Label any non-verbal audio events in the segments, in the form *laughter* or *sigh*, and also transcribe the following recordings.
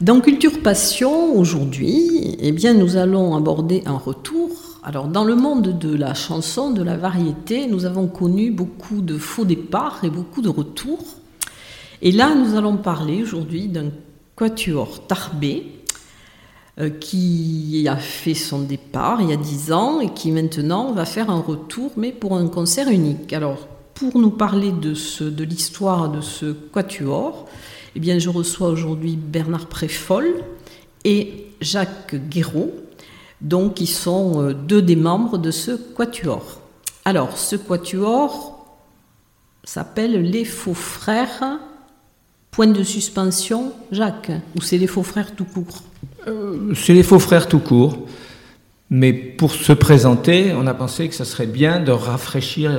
Dans Culture Passion, aujourd'hui, eh bien, nous allons aborder un retour. Alors, dans le monde de la chanson, de la variété, nous avons connu beaucoup de faux départs et beaucoup de retours. Et là, nous allons parler aujourd'hui d'un quatuor tarbé euh, qui a fait son départ il y a dix ans et qui maintenant va faire un retour, mais pour un concert unique. Alors, pour nous parler de, de l'histoire de ce quatuor, eh bien, je reçois aujourd'hui Bernard Préfol et Jacques Guéraud, donc qui sont euh, deux des membres de ce quatuor. Alors, ce quatuor s'appelle Les Faux Frères. Point de suspension, Jacques, ou c'est les Faux Frères tout court? Euh, C'est les Faux Frères tout court. Mais pour se présenter, on a pensé que ce serait bien de rafraîchir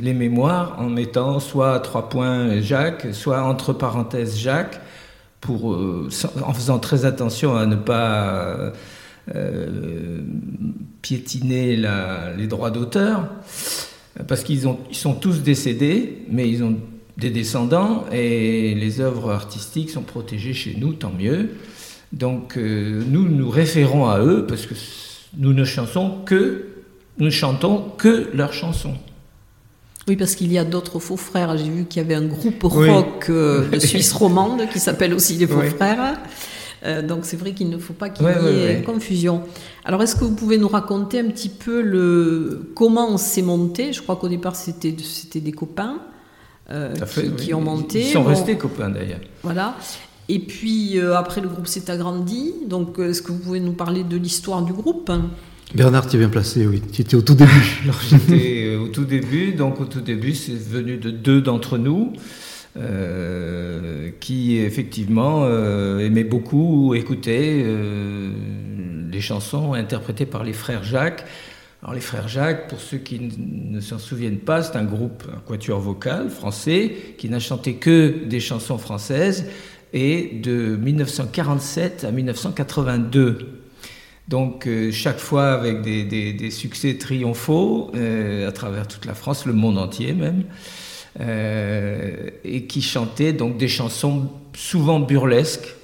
les mémoires en mettant soit trois points Jacques, soit entre parenthèses Jacques, pour, euh, en faisant très attention à ne pas euh, piétiner les droits d'auteur, parce qu'ils ils sont tous décédés, mais ils ont des descendants et les œuvres artistiques sont protégées chez nous, tant mieux. Donc euh, nous nous référons à eux parce que nous ne chantons que, nous chantons que leurs chansons. Oui, parce qu'il y a d'autres faux frères. J'ai vu qu'il y avait un groupe rock euh, de *laughs* Suisse romande qui s'appelle aussi les faux frères. Euh, donc c'est vrai qu'il ne faut pas qu'il y ait confusion. Alors est-ce que vous pouvez nous raconter un petit peu le comment on s'est monté? Je crois qu'au départ c'était c'était des copains euh, qui, ont monté. Ils sont restés copains d'ailleurs. Voilà. Et puis euh, après, le groupe s'est agrandi. Donc, euh, est-ce que vous pouvez nous parler de l'histoire du groupe? Bernard, tu es bien placé, oui. Tu étais au tout début. *laughs* Alors, j'étais euh, au tout début. Donc, au tout début, c'est venu de deux d'entre nous. qui effectivement aimaient beaucoup écouter les chansons interprétées par les frères Jacques. Alors les frères Jacques, pour ceux qui ne s'en souviennent pas, c'est un groupe, un quatuor vocal français, qui n'a chanté que des chansons françaises, et de 1947 à 1982. Donc euh, chaque fois avec des, succès triomphaux euh, à travers toute la France, le monde entier même, euh, et qui chantait donc des chansons souvent burlesques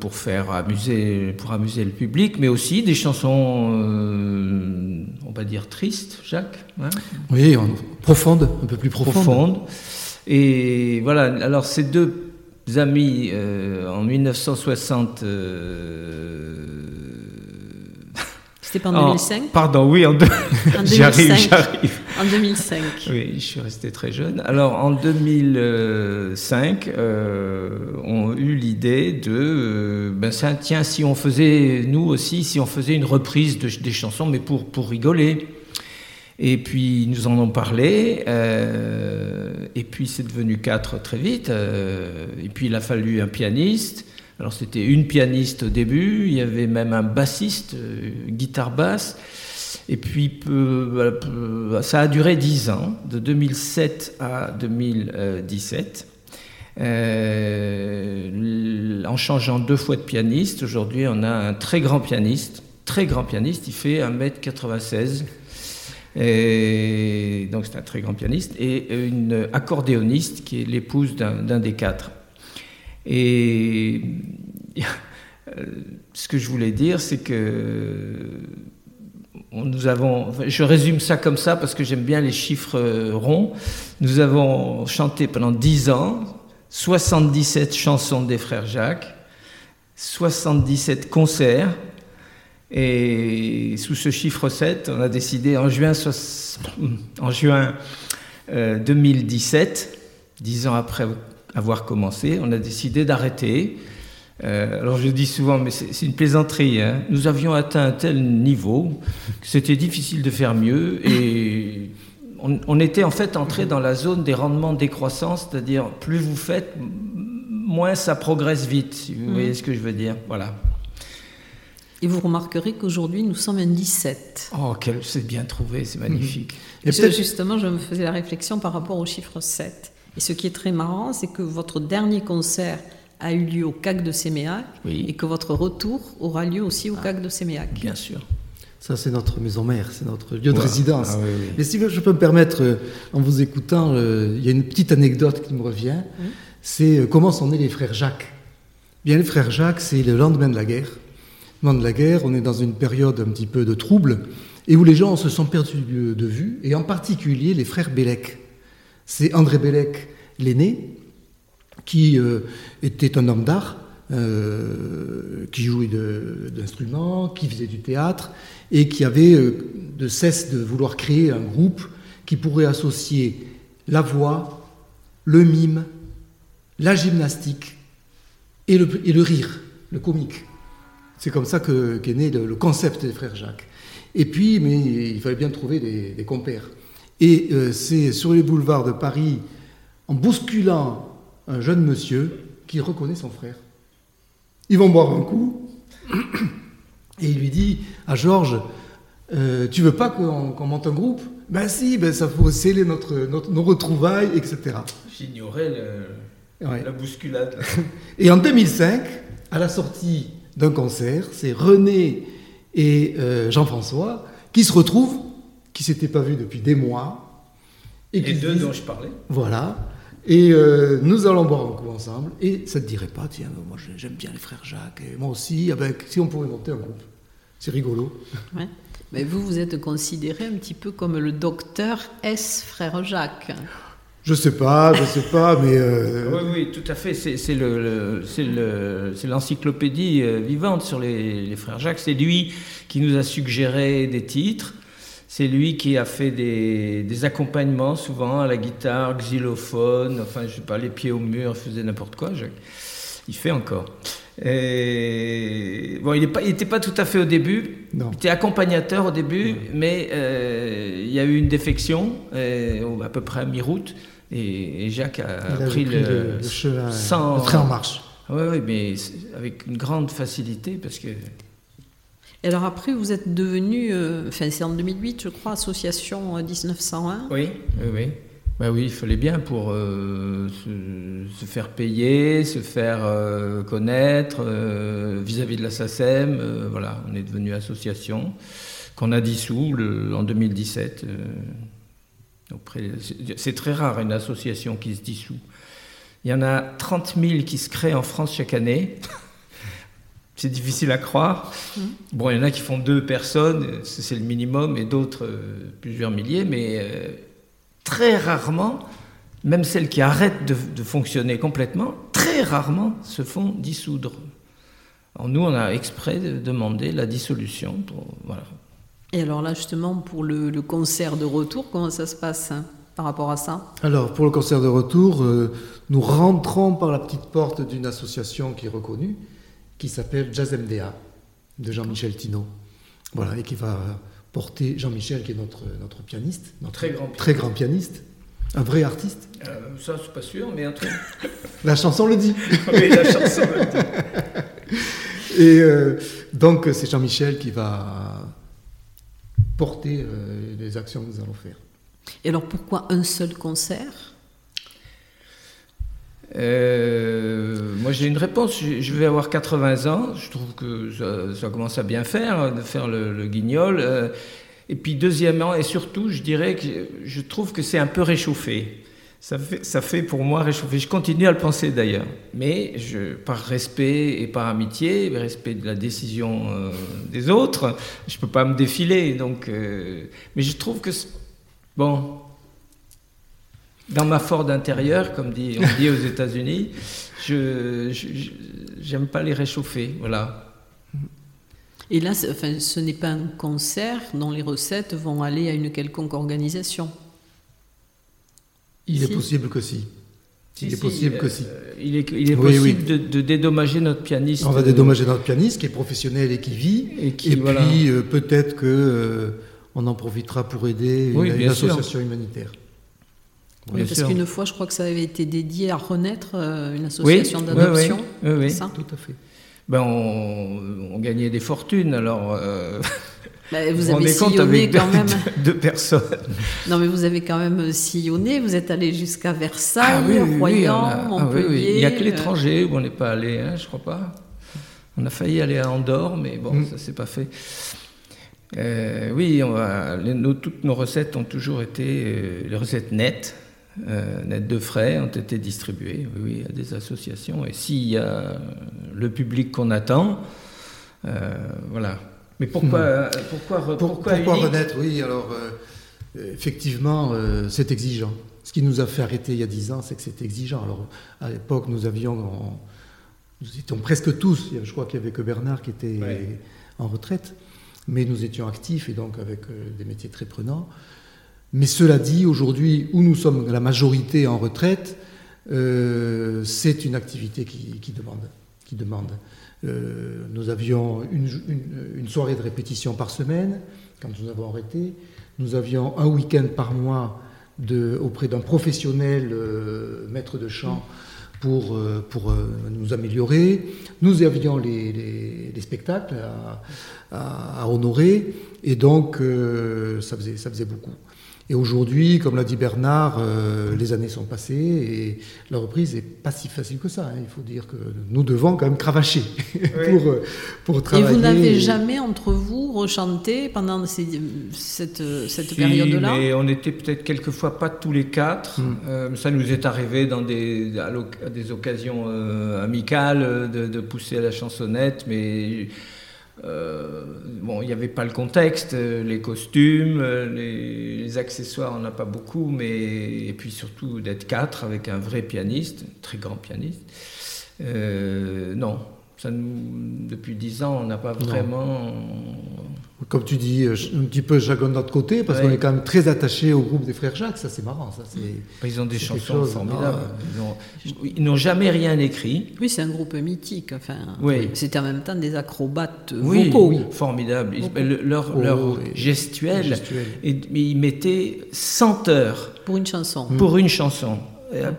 pour faire amuser, pour amuser le public, mais aussi des chansons, on va dire tristes, Jacques. Hein oui, profondes, un peu plus profondes. profondes. Et voilà. Alors ces deux amis euh, en 1960. Euh, C'était pas en 2005 Pardon, oui, en, *laughs* j'arrive, j'arrive. En 2005. Oui, je suis resté très jeune. Alors en 2005, euh, on a eu l'idée de, ben ça, tiens, si on faisait, nous aussi, si on faisait une reprise de, des chansons, mais pour, pour rigoler. Et puis nous en ont parlé, euh, et puis c'est devenu quatre très vite. Euh, et puis il a fallu un pianiste. Alors c'était une pianiste au début, il y avait même un bassiste, euh, guitare basse. Et puis ça a duré dix ans, de 2007 à 2017. en changeant deux fois de pianiste, aujourd'hui on a un très grand pianiste, très grand pianiste, il fait 1m96. Et donc c'est un très grand pianiste, et une accordéoniste qui est l'épouse d'un des quatre. Et ce que je voulais dire, c'est que nous avons, je résume ça comme ça parce que j'aime bien les chiffres ronds. Nous avons chanté pendant 10 ans 77 chansons des frères Jacques, 77 concerts, et sous ce chiffre 7, on a décidé en juin, en juin 2017, euh, dix ans après avoir commencé, on a décidé d'arrêter Euh, alors je dis souvent, mais c'est une plaisanterie. hein. Nous avions atteint un tel niveau que c'était difficile de faire mieux et on, on était en fait entré dans la zone des rendements décroissants, c'est-à-dire plus vous faites, moins ça progresse vite. Si vous Mhm. voyez ce que je veux dire, voilà. Et vous remarquerez qu'aujourd'hui, nous sommes un 17. Oh, quel- c'est bien trouvé, c'est magnifique. Et Et ça, peut-être- justement, je me faisais la réflexion par rapport au chiffre 7. Et ce qui est très marrant, c'est que votre dernier concert a eu lieu au CAC de Séméac Oui. et que votre retour aura lieu aussi au CAC de Séméac. Bien sûr. Ça, c'est notre maison mère, c'est notre lieu de Ouais. résidence. Ah oui, oui. Mais si je peux me permettre, euh, en vous écoutant, euh, il y a une petite anecdote qui me revient. C'est euh, comment sont nés les frères Jacques? Bien, les frères Jacques, c'est le lendemain de la guerre. De la guerre, on est dans une période un petit peu de trouble et où les gens se sont perdus de, vue, et en particulier les frères Bellec. C'est André Bellec, l'aîné, qui euh, était un homme d'art, euh, qui jouait d'instruments, qui faisait du théâtre, et qui avait euh, de cesse de vouloir créer un groupe qui pourrait associer la voix, le mime, la gymnastique et le rire, le comique. C'est comme ça que- qu'est né le, le concept des frères Jacques. Et puis, mais il fallait bien trouver des, des compères. Et euh, c'est sur les boulevards de Paris, en bousculant un jeune monsieur, qu'il reconnaît son frère. Ils vont boire un coup, *coughs* et il lui dit à Georges, euh, tu veux pas qu'on monte un groupe Ben si, ben ça faut sceller notre, notre- nos retrouvailles, etc. J'ignorais Ouais. la bousculade. *laughs* Et en 2005, à la sortie d'un concert, c'est René et euh, Jean-François qui se retrouvent, qui s'étaient pas vus depuis des mois, et Les deux disent, dont je parlais. voilà, et euh, nous allons boire un coup ensemble. Et ça te dirait pas, tiens, moi j'ai- j'aime bien les frères Jacques, et moi aussi, ah ben, si on pouvait monter un groupe, c'est rigolo. Ouais. Mais vous, vous êtes considéré un petit peu comme le docteur S. Frère Jacques. Je sais pas, je sais pas, mais euh, Oui, oui, tout à fait. C'est c'est le, le- l'encyclopédie euh, vivante sur les, les frères Jacques. C'est lui qui nous a suggéré des titres. C'est lui qui a fait des, des accompagnements, souvent à la guitare, xylophone, enfin, je sais pas, les pieds au mur, il faisait n'importe quoi. Jacques. Il fait encore. Et, bon, il n'était pas tout à fait au début. non. Il était accompagnateur au début, mais euh, il y a eu une défection, euh, à peu près à mi-route, et, et Jacques a, pris, le, le chemin, sans- le train en marche. Oui, oui, mais avec une grande facilité, parce que Et alors après, vous êtes devenu, euh, enfin c'est en 2008, je crois, association euh, 1901. oui, oui, oui. Bah oui, il fallait bien pour euh, se, se faire payer, se faire euh, connaître euh, vis-à-vis de la SACEM. euh, voilà, on est devenu association qu'on a dissous le- en 2017. C'est- très rare une association qui se dissout. Il y en a 30 000 qui se créent en France chaque année. *laughs* C'est difficile à croire. Bon, il y en a qui font deux personnes, c'est le minimum, et d'autres euh, plusieurs milliers, mais euh, très rarement, même celles qui arrêtent de, de fonctionner complètement, très rarement se font dissoudre. Alors nous, on a exprès de- demandé la dissolution. Pour, voilà. Et alors là, justement, pour le, le concert de retour, comment ça se passe hein, par rapport à ça? Alors, pour le concert de retour, euh, nous rentrons par la petite porte d'une association qui est reconnue, qui s'appelle Jazz MDA, de Jean-Michel Tino. Voilà, et qui va porter Jean-Michel, qui est notre, notre pianiste, notre Très grand pianiste. très grand pianiste, un vrai artiste. Euh, ça, c'est pas sûr, mais un truc. *laughs* La chanson le dit. *laughs* oui, la chanson. *laughs* Et euh, donc, c'est Jean-Michel qui va porter euh, les actions que nous allons faire. Et alors pourquoi un seul concert? Euh, moi, j'ai une réponse. Je vais avoir 80 ans. Je trouve que ça, ça commence à bien faire, de faire le, le guignol. Euh, et puis, deuxièmement, et surtout, je dirais que je trouve que c'est un peu réchauffé. Ça fait, ça fait pour moi réchauffer. Je continue à le penser d'ailleurs. Mais par respect et par amitié, respect de la décision euh, des autres, je ne peux pas me défiler. Donc, euh, mais je trouve que, bon, dans ma Ford intérieure, comme on dit aux États-Unis, je j'aime pas les réchauffer. Voilà. Et là, enfin, ce n'est pas un concert dont les recettes vont aller à une quelconque organisation. Il Si. est possible que si. Si, Il est si, possible euh, que si. Il est, il est Oui, possible De, de dédommager notre pianiste. On va euh, dédommager notre pianiste qui est professionnel et qui vit. Et qui, et voilà. puis euh, peut-être que euh, on en profitera pour aider Oui, une, association humanitaire. Oui, parce sûr. qu'une fois, je crois que ça avait été dédié à Renaître, euh, une association oui, d'adoption. oui, oui, oui. c'est ça Tout à fait. Ben, on, on gagnait des fortunes, alors. *laughs* euh, Bah, vous vous avez sillonné avec quand même. deux- *laughs* deux personnes. Non, mais vous avez quand même sillonné. Vous êtes allé jusqu'à Versailles, Ah oui, oui, oui, Royan, on a- ah oui, Montpellier. oui. Il n'y a que euh, l'étranger où on n'est pas allé, hein, je crois pas. On a failli aller à Andorre, mais bon, Mm. ça s'est pas fait. Euh, oui, on va- les- nos- toutes nos recettes ont toujours été euh, les recettes nettes, euh, nettes de frais, ont été distribuées oui, oui, à des associations. Et s'il y a le public qu'on attend, euh, voilà. Mais pourquoi, euh, Hmm. Pour- pourquoi, unique renaître Oui, alors euh, effectivement, euh, c'est exigeant. Ce qui nous a fait arrêter il y a dix ans, c'est que c'est exigeant. Alors à l'époque, nous avions, nous étions presque tous. Je crois qu'il y avait que Bernard qui était Ouais. en retraite, mais nous étions actifs et donc avec euh, des métiers très prenants. Mais cela dit, aujourd'hui, où nous sommes la majorité en retraite, euh, c'est une activité qui, qui demande. Qui demande. Euh, nous avions une, soirée de répétition par semaine quand nous avons arrêté. Nous avions un week-end par mois auprès d'un professionnel euh, maître de chant pour, euh, nous améliorer. Nous avions les, les- les spectacles à, honorer et donc ça faisait beaucoup. Et aujourd'hui, comme l'a dit Bernard, euh, les années sont passées et la reprise n'est pas si facile que ça. hein. Il faut dire que nous devons quand même cravacher *laughs* pour, euh, pour Et travailler. vous n'avez jamais entre vous rechanté pendant ces- cette, cette Si, période-là? mais on était peut-être quelquefois pas tous les quatre. Mm. Euh, ça nous est arrivé dans des, à, des occasions euh, amicales euh, de, de pousser à la chansonnette, mais euh, bon, il n'y avait pas le contexte, euh, les costumes, euh, les, les accessoires, on n'a pas beaucoup, mais et puis surtout d'être quatre avec un vrai pianiste, un très grand pianiste. Euh, non. Ça nous, depuis dix ans, on n'a pas vraiment. Comme tu dis, euh, un petit peu chacun de notre côté, parce Ouais. qu'on est quand même très attaché au groupe des frères Jacques. Ça, c'est marrant. Ça, c'est... Ils ont des chansons chose, formidables. non, Ils ont- Ils n'ont jamais rien écrit. Oui, c'est un groupe mythique. Enfin, Oui. C'était en même temps des acrobates Oui, vocaux. oui, formidable. Ils- Beaucoup. le- leur Oh, leur gestuelle, gestuelle. et- mais ils mettaient 100 heures Pour une chanson. pour une chanson. Euh,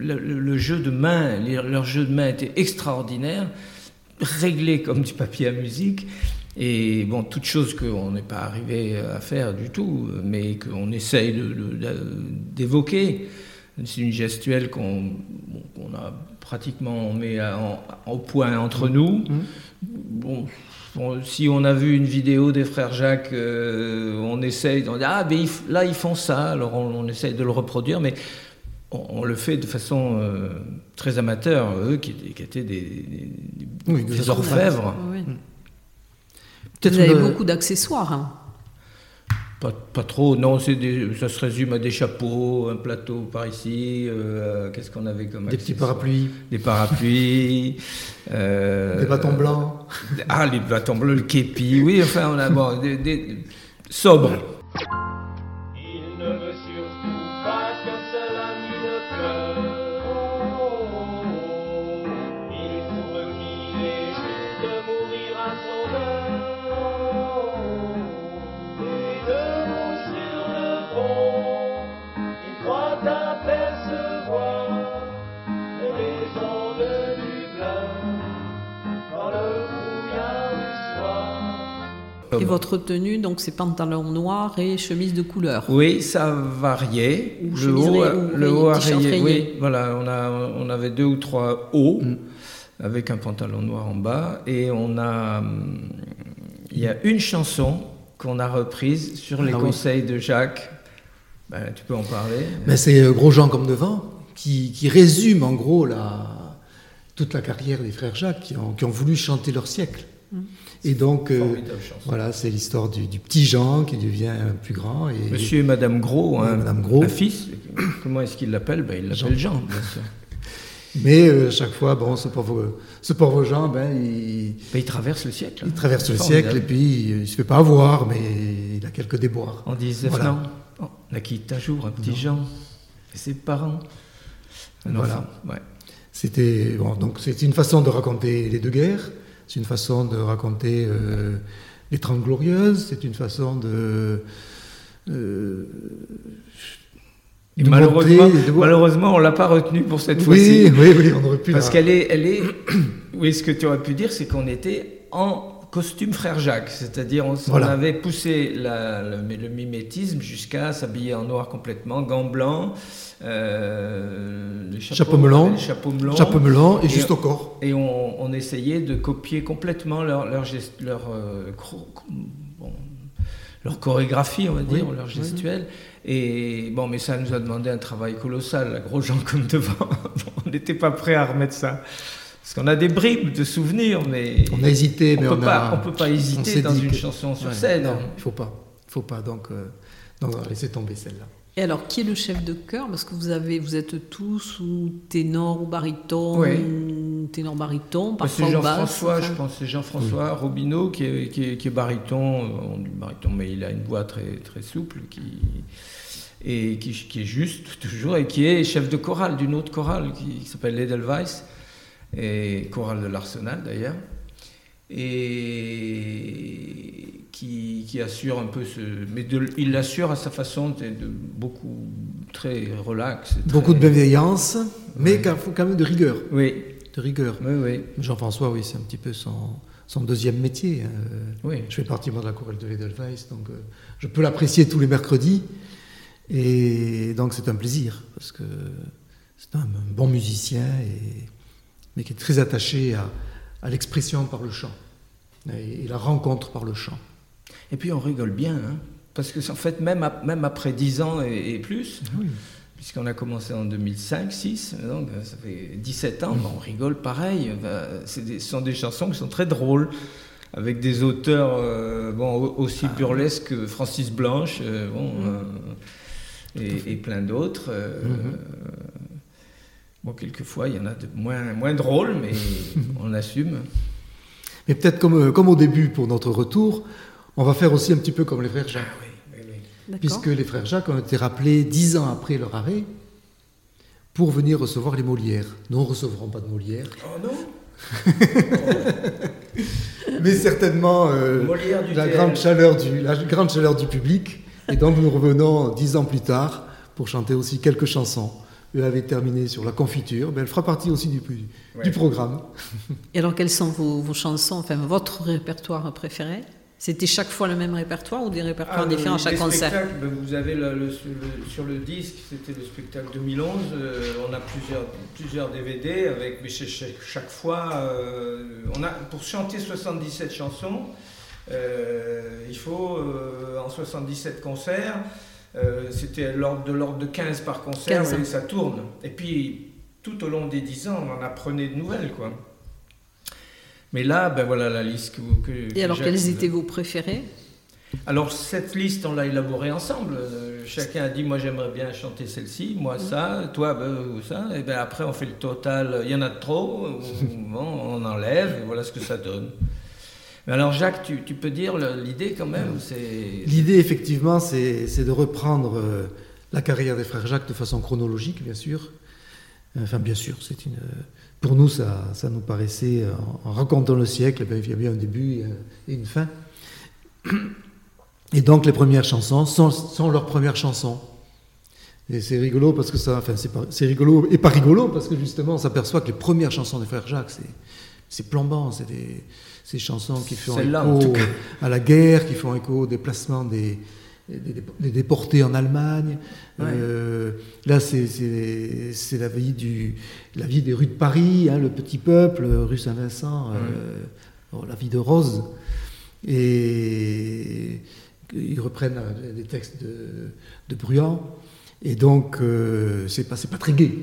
Le, le- le jeu de main, leur jeu de main était extraordinaire, réglé comme du papier à musique. Et bon, toute chose qu'on n'est pas arrivé à faire du tout, mais qu'on essaye d'évoquer. C'est une gestuelle qu'on bon, a pratiquement mis au point entre nous. Bon, bon, si on a vu une vidéo des frères Jacques, euh, on essaye, on dit ah ben ils là ils font ça, alors on, on essaye de le reproduire, mais on, on le fait de façon euh, très amateur, eux qui, étaient- qui étaient des, des- des- Oui, de des façon orfèvres. Oui. Vous avez une- beaucoup d'accessoires. hein. Pas, pas trop, non, c'est des- ça se résume à des chapeaux, un plateau par ici, euh, qu'est-ce qu'on avait comme Des petits parapluies, Des parapluies. *laughs* euh, des bâtons blancs. Ah, les bâtons bleus, le képi, oui, enfin, on a bon, des, des- sobres. Et votre tenue, donc c'est pantalon noir et chemise de couleur. Oui, ça variait. Ou le haut, rayée, ou le haut rayé. rayé. Oui, voilà, on, a, on avait deux ou trois hauts Mm. avec un pantalon noir en bas. Et on a. hum, Il y a une chanson qu'on a reprise sur les Ah oui. conseils de Jacques. Ben, tu peux en parler Mais c'est euh, Gros Jean comme devant qui, qui résume en gros la, toute la carrière des frères Jacques qui ont, qui ont voulu chanter leur siècle. Et donc, euh, voilà, c'est l'histoire du, du petit Jean qui devient plus grand. Et, Monsieur et Madame Gros, Oui, un, Madame Gros. un fils, comment est-ce qu'il l'appelle? Ben, Il l'appelle Jean, bien sûr. *laughs* Mais euh, chaque fois, bon, ce pauvre, ce pauvre Jean, ben, il, Ben, il traverse le siècle. il hein. traverse le Formidable. siècle et puis il, il se fait pas avoir, mais il a quelques déboires. On disait, Voilà. non, on a quitté un jour un petit Jean et ses parents. Un Voilà. enfant, ouais. C'était bon, donc c'est une façon de raconter les deux guerres, c'est une façon de raconter euh, les Trente Glorieuses, c'est une façon de euh, de malheureusement, montrer- de malheureusement, on l'a pas retenu pour cette fois-ci. oui, oui, oui, on aurait pu. Parce qu'elle est, elle est. Oui, ce que tu aurais pu dire, c'est qu'on était en costume frère Jacques, c'est-à-dire on, on Voilà. avait poussé la- le, le mimétisme jusqu'à s'habiller en noir complètement, gants blancs, euh, les chapeaux, Chapeau melon. les chapeaux melons, chapeau melon et, Et- juste au corps. et on, on essayait de copier complètement leur leur, gest- leur, euh, cro- bon, leur chorégraphie, on va dire, Oui, leur oui, gestuelle. Et bon, mais ça nous a demandé un travail colossal, la gros gens comme devant. *laughs* on n'était pas prêt à remettre ça. Parce qu'on a des bribes de souvenirs, mais On a hésité, on mais peut on pas, a. on peut pas hésiter dans une que- chanson sur Ouais, scène. Non, il faut pas, il faut pas. Donc, euh, donc on va laisser tomber celle-là. Et alors, qui est le chef de chœur? Parce que vous avez, vous êtes tous ou ténor ou baryton, Oui. ou ténor baryton, parfois c'est Jean-François, enfin. je pense, c'est Jean-François Robineau qui est, qui est, qui est baryton, euh, on dit baryton, mais il a une voix très, très souple qui, et qui, qui est juste toujours et qui est chef de chorale d'une autre chorale qui, qui s'appelle l'Edelweiss, et chorale de l'Arsenal d'ailleurs, et qui, qui assure un peu ce. Mais de- il l'assure à sa façon, de, de beaucoup, très relax. très- Beaucoup de bienveillance, mais Ouais. quand même de rigueur. Oui, De rigueur. oui, oui. Jean-François, oui, c'est un petit peu son, son deuxième métier. hein. oui. Je fais partie moi, de la chorale de l'Edelweiss, donc euh, je peux l'apprécier tous les mercredis. Et donc c'est un plaisir, parce que c'est un, un bon musicien, et, mais qui est très attaché à, à l'expression par le chant, et, et la rencontre par le chant. Et puis on rigole bien, hein, parce que en fait, même, ap- même après 10 ans et, et plus, Oui. puisqu'on a commencé en 2005-6, donc euh, ça fait 17 ans, ben, on rigole pareil. Des- ce sont des chansons qui sont très drôles, avec des auteurs euh, bon, aussi burlesques que Francis Blanche, euh, bon, euh, et, et plein d'autres. Mhm. Bon, quelquefois, il y en a de moins, moins drôles, mais *laughs* on assume. Mais peut-être comme, euh, comme au début pour notre retour, on va faire aussi un petit peu comme les frères Jacques. Ah oui, oui, oui. D'accord. Puisque les frères Jacques ont été rappelés dix ans après leur arrêt pour venir recevoir les Molières. Nous ne recevrons pas de Molières, Oh non *laughs* mais certainement euh, la, grande chaleur du, la grande chaleur du public. Et donc nous revenons dix ans plus tard pour chanter aussi quelques chansons. Elle avait terminé sur la confiture, mais elle fera partie aussi du, programme. *laughs* Et alors, quelles sont vos, vos chansons, enfin votre répertoire préféré? C'était chaque fois le même répertoire ou des répertoires Ah, différents à chaque concert? ben, Vous avez le- le- sur, le, sur le disque, c'était le spectacle 2011. euh, on a plusieurs, plusieurs DVD avec, mais chaque, chaque- chaque fois, euh, on a pour chanter 77 chansons, euh, il faut euh, en 77 concerts. Euh, c'était de l'ordre de 15 par concert, 15 ans. et ça tourne. Et puis tout au long des 10 ans, on en apprenait de nouvelles, quoi. Mais là, ben voilà la liste que, vous- que Et alors, quels étaient vos préférés alors cette liste, on l'a élaborée ensemble. Euh, chacun a dit, moi j'aimerais bien chanter celle-ci, moi ça, toi ben, ou ça. Et ben après on fait le total. Il y en a trop, *laughs* bon, on enlève, et voilà ce que ça donne. Alors Jacques, tu, peux dire l'idée quand même, L'idée, effectivement, c'est de reprendre euh, la carrière des frères Jacques de façon chronologique, bien sûr. Enfin, bien sûr, c'est une. Pour nous, ça, nous paraissait, en, racontant le siècle, eh il y a bien un début et, un- et une fin. Et donc, les premières chansons sont, leurs premières chansons. Et c'est rigolo parce que ça, enfin, c'est rigolo et pas rigolo parce que justement, on s'aperçoit que les premières chansons des frères Jacques, c'est plombant, c'est des, ces chansons qui font écho à la guerre, qui font écho au déplacement des, des, des déportés en Allemagne. Ouais. Euh, là, c'est, la vie du, la vie des rues de Paris, hein, le petit peuple, rue Saint-Vincent, euh, bon, la vie de Rose. Et ils reprennent euh, des textes de, de Bruand. Et donc, euh, c'est pas, pas très gai.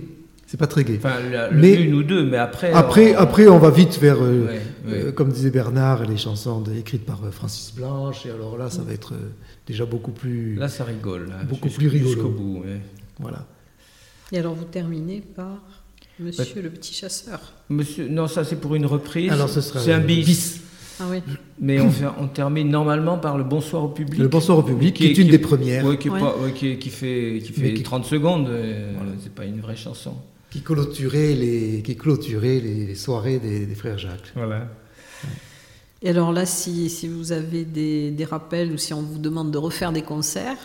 C'est pas très gai. enfin la- Mais- une ou deux, mais après. Après, on- après, on va vite vers, euh, Ouais, euh, ouais. comme disait Bernard, les chansons de- écrites par euh, Francis Blanche. Et alors là, ça va être euh, déjà beaucoup plus. Là, ça rigole. là, Beaucoup plus rigolo. Jusqu'au bout. ouais. Voilà. Et alors, vous terminez par Monsieur le Petit Chasseur. Monsieur, non, ça c'est pour une reprise. Alors, ce sera c'est un bis. Ah oui. Mais on, fait- on termine normalement par le bonsoir au public. Le Bonsoir au public, qui, est une des premières. Ouais, qui, est Ouais. qui, fait, qui fait Mais qui- 30 secondes, euh, c'est pas une vraie chanson. Qui clôturait les, qui clôturait les, les soirées des, des frères Jacques. Voilà. Et alors là, si, si vous avez des, des rappels ou si on vous demande de refaire des concerts,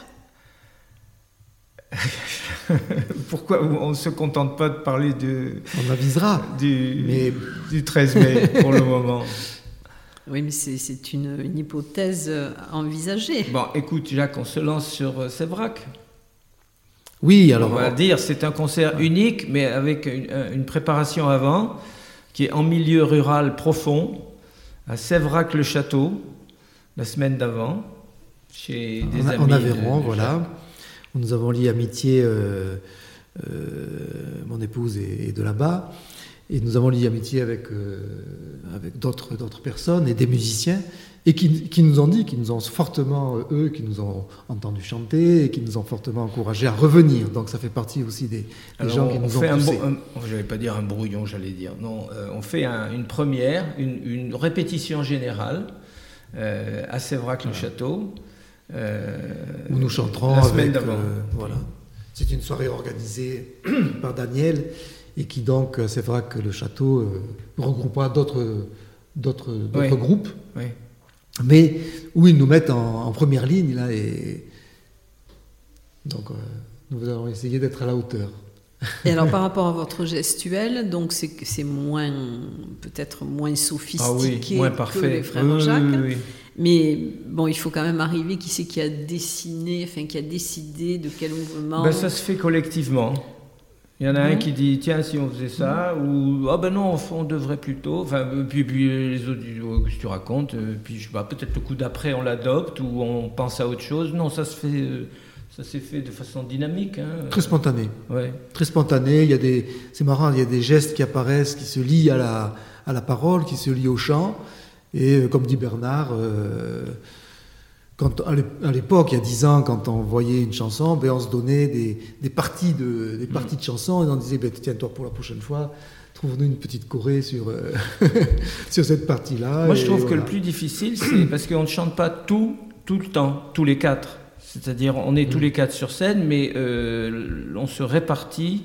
*laughs* Pourquoi on ne se contente pas de parler de, On avisera. du, Mais- du 13 mai pour le moment oui, mais c'est c'est une, une hypothèse envisagée. Bon, écoute, Jacques, on se lance sur euh, Sévrac. Oui, Alors, on va dire, c'est un concert unique, mais avec une, une préparation avant, qui est en milieu rural profond, à Sévrac-le-Château, la semaine d'avant, chez des en, amis. en Aveyron, de voilà. où Nous avons lié amitié, euh, euh, mon épouse est, est de là-bas, et nous avons lié amitié avec, euh, avec d'autres personnes et des musiciens, et qui, qui nous ont dit, qui nous ont fortement, euh, eux, qui nous ont entendu chanter, et qui nous ont fortement encouragés à revenir. Donc ça fait partie aussi des, des Alors, gens qui on nous ont fait un, poussés. bon- un- je vais pas dire un brouillon, j'allais dire. Non, euh, on fait un- une première, une, une répétition générale euh, à Sévrac-le-Château. euh, où nous chanterons la semaine d'avant. voilà. C'est une soirée organisée *clears throat* par Daniel et qui donc, c'est vrai que le château euh, regroupera d'autres d'autres d'autres Oui. groupes, oui. Mais où ils nous mettent en, en première ligne là et donc euh, nous allons essayer d'être à la hauteur. Et alors par rapport à votre gestuelle, donc c'est que c'est moins peut-être moins Ah oui, sophistiqué moins que parfait. les frères Oui, oui, Jacques. oui, oui. Mais bon, il faut quand même arriver. Qui c'est qui a dessiné, enfin qui a décidé de quel mouvement Ben, ça se fait collectivement. Il y en a un qui dit tiens si on faisait ça ou ah ben non on, on devrait plutôt enfin euh, puis, puis les autres disent Oh, que tu racontes Euh, puis je sais pas peut-être le coup d'après on l'adopte ou on pense à autre chose non ça se fait euh, ça s'est fait de façon dynamique hein. Très spontané, ouais très spontané. Il y a des, c'est marrant, il y a des gestes qui apparaissent, qui se lient à la à la parole, qui se lient au chant. Et comme dit Bernard, euh, quand, à l'é- à l'époque, il y a dix ans, quand on voyait une chanson, ben, on se donnait des, des parties, de, des parties de chansons et on disait ben, tiens, toi, pour la prochaine fois, trouve-nous une petite choré sur, euh, *laughs* sur cette partie-là. moi je trouve que le plus difficile c'est parce qu'on ne chante pas tout tout le temps tous les quatre c'est-à-dire on est tous Mm. les quatre sur scène mais euh, on se répartit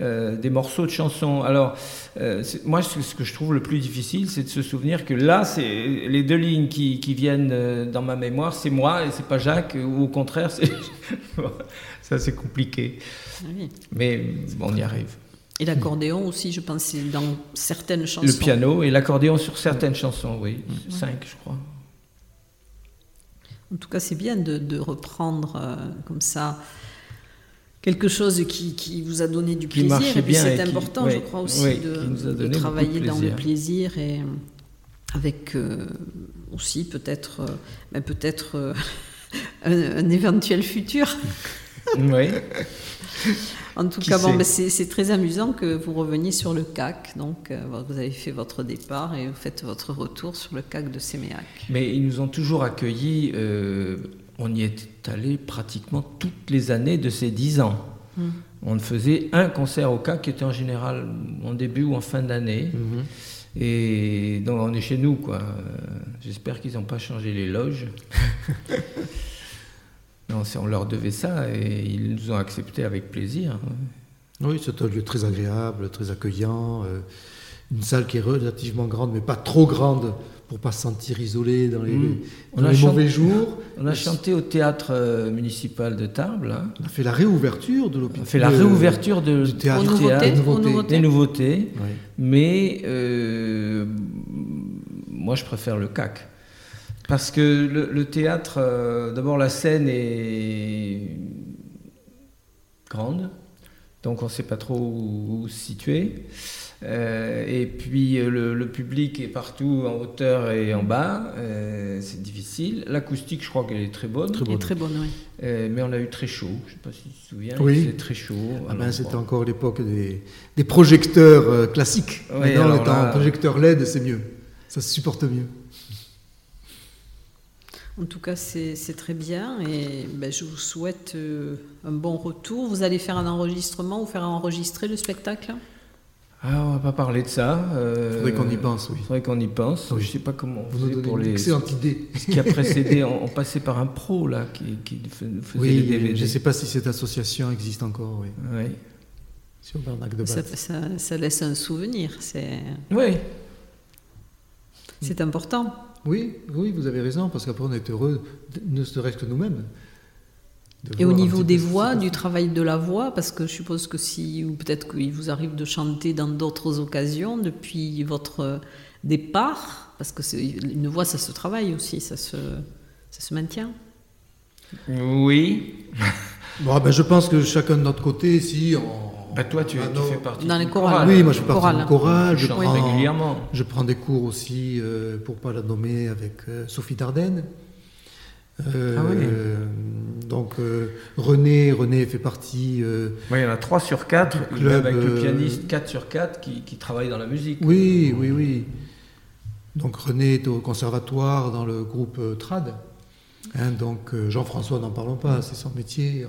euh, des morceaux de chansons. Alors, euh, moi, ce, que je trouve le plus difficile, c'est de se souvenir que là, c'est les deux lignes qui, qui viennent euh, dans ma mémoire, c'est moi et c'est pas Jacques, ou au contraire, c'est *laughs* ça, c'est compliqué. Oui. Mais bon, on y arrive. Et l'accordéon aussi, je pense, c'est dans certaines chansons. Le piano et l'accordéon sur certaines chansons, oui, cinq, je crois. En tout cas, c'est bien de, de reprendre comme ça quelque chose qui, qui vous a donné du plaisir. Et puis c'est qui- important, je crois aussi, oui, de, travailler dans le plaisir. et euh, avec euh, aussi peut-être euh, ben, peut-être euh, *laughs* un, un éventuel futur. *laughs* oui. En tout Qui cas, bon, ben, c'est très amusant que vous reveniez sur le CAC. Donc, vous avez fait votre départ et vous faites votre retour sur le CAC de Séméac. Mais ils nous ont toujours accueillis. On y est allé pratiquement toutes les années de ces dix ans. Mm. On faisait un concert au CAC qui était en général en début ou en fin d'année. Mhm. Et donc on est chez nous, quoi. J'espère qu'ils n'ont pas changé les loges. *laughs* non, on leur devait ça et ils nous ont accepté avec plaisir. Oui, c'est un lieu très agréable, très accueillant. euh, une salle qui est relativement grande, mais pas trop grande pour pas se sentir isolé dans les, Mm. dans On a les chan- mauvais jours. On a chanté au théâtre euh, municipal de Tarbes. hein. On a fait la réouverture de On l'hôpital. a fait la réouverture de, du théâtre. Des nouveautés. Oui. Mais euh, moi, je préfère le CAC. Parce que le, le théâtre, euh, d'abord, la scène est grande, donc on ne sait pas trop où, où se situer. Euh, et puis euh, le, le public est partout en hauteur et en bas, euh, c'est difficile. L'acoustique, je crois qu'elle est très bonne, Très est très bonne, oui. Euh, mais on a eu très chaud. Je ne sais pas si tu te souviens, Oui. c'est très chaud. Ah ben, C'était encore l'époque des, des projecteurs euh, classiques. Oui, Maintenant, en là- projecteur LED, c'est mieux. Ça se supporte mieux. En tout cas, c'est c'est très bien et ben, je vous souhaite euh, un bon retour. Vous allez faire un enregistrement ou faire enregistrer le spectacle? Ah, on va pas parler de ça. euh, Faudrait qu'on y pense, oui. Faudrait qu'on y pense. Oui. Je sais pas comment Vous nous pour une les. excellente idée. Ce qui a *laughs* précédé, on, on passait par un pro là qui, qui fais- faisait les Oui, DVD. je ne sais pas si cette association existe encore. Oui. Ouais. sur Bernac de Ça, ça- ça laisse un souvenir, c'est Oui, c'est important. Oui, oui, vous avez raison, parce qu'après on est heureux, ne serait-ce que nous-mêmes. Et au niveau des voix, du travail de la voix, parce que je suppose que si, ou peut-être qu'il vous arrive de chanter dans d'autres occasions depuis votre départ, parce que une voix, ça se travaille aussi, ça se, ça se maintient. oui. Bon, ben, je pense que chacun de notre côté, si on... Bah, toi, tu, Ah, tu fais partie Dans les chorales. choral. Oui, moi je fais partie du choral, je prends, régulièrement. je prends des cours aussi, euh, pour pas la nommer, avec euh, Sophie Dardenne. Euh, Ah oui. Donc euh, René, René fait partie. euh, Oui, il y en a 3 sur 4, Du club, avec le pianiste 4 sur 4 qui, qui travaille dans la musique. oui, oui, oui. Donc René est au conservatoire dans le groupe euh, Trad. Hein, donc euh, Jean-François, n'en parlons pas, c'est son métier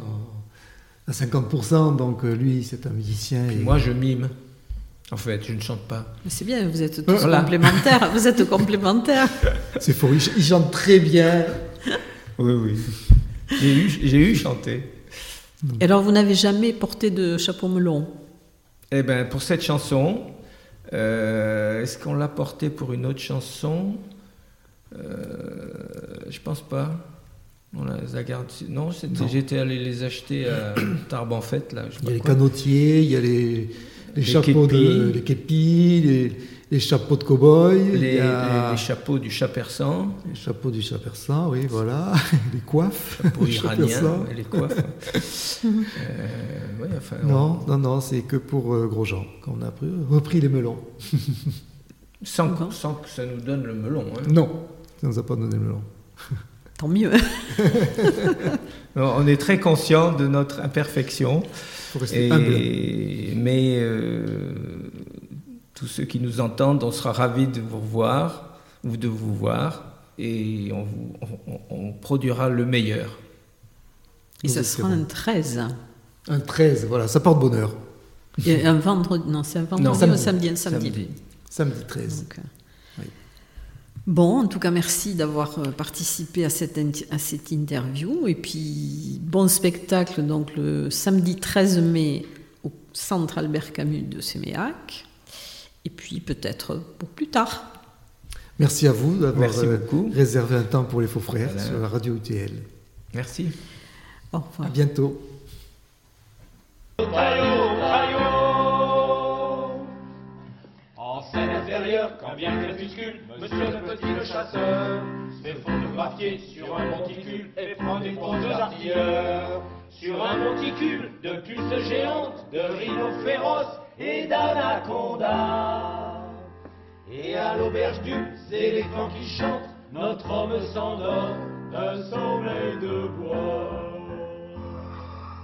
à 50%. Donc euh, lui, c'est un musicien. Et- moi, je mime. En fait, je ne chante pas. Mais c'est bien, vous êtes tous Voilà. complémentaires. Vous êtes complémentaires. C'est faux, il, ch- il chante très bien. Oui, oui. J'ai eu, j'ai eu chanté. Et alors, vous n'avez jamais porté de chapeau melon? Eh bien, pour cette chanson, euh, est-ce qu'on l'a porté pour une autre chanson? Euh, Je pense pas. On les a gardés. Non, j'étais allé les acheter à *clears throat* Tarbes en fête, là. je Il y a les quoi. canotiers, il y a les, les, Les chapeaux de les képis, les, les chapeaux de cow-boy, Les, y a les- les chapeaux du chat persan, les chapeaux du chat persan, oui, voilà, *laughs* les coiffes. pour du chat iranien, persan. et les coiffes. *laughs* Euh, ouais, enfin, on- Non, non, non, c'est que pour euh, Grosjean qu'on a pris- repris les melons. *laughs* sans, sans que ça nous donne le melon. hein. Non, ça nous a pas donné le melon. Tant mieux. Non, on est très conscient de notre imperfection. faut rester Et- mais euh, tous ceux qui nous entendent, on sera ravis de vous revoir ou de vous voir et on, vous- on- produira le meilleur. Et ça sera un 13. Un 13, voilà, ça porte bonheur. Et un vendredi. Non, c'est un vendredi ou un samedi. samedi Un samedi. Samedi. Samedi 13. Donc, euh, Oui. Bon, en tout cas, merci d'avoir euh, participé à cette, à cette interview. Et puis, bon spectacle, donc le samedi 13 mai au Centre Albert Camus de Séméac. Et puis, peut-être pour plus tard. Merci à vous d'avoir Merci euh, beaucoup. réservé un temps pour les faux frères Voilà. sur la radio UTL. Merci. Au À revoir. bientôt. Traillot, traillot. En scène inférieure, quand bien crépuscule, monsieur le petit le chasseur se photographier sur un monticule et prend des poses d'artilleurs. Sur un monticule de puces géantes, de rhinos féroces et d'anacondas. Et à l'auberge du éléphant qui chante, notre homme s'endort d'un sommeil de bois.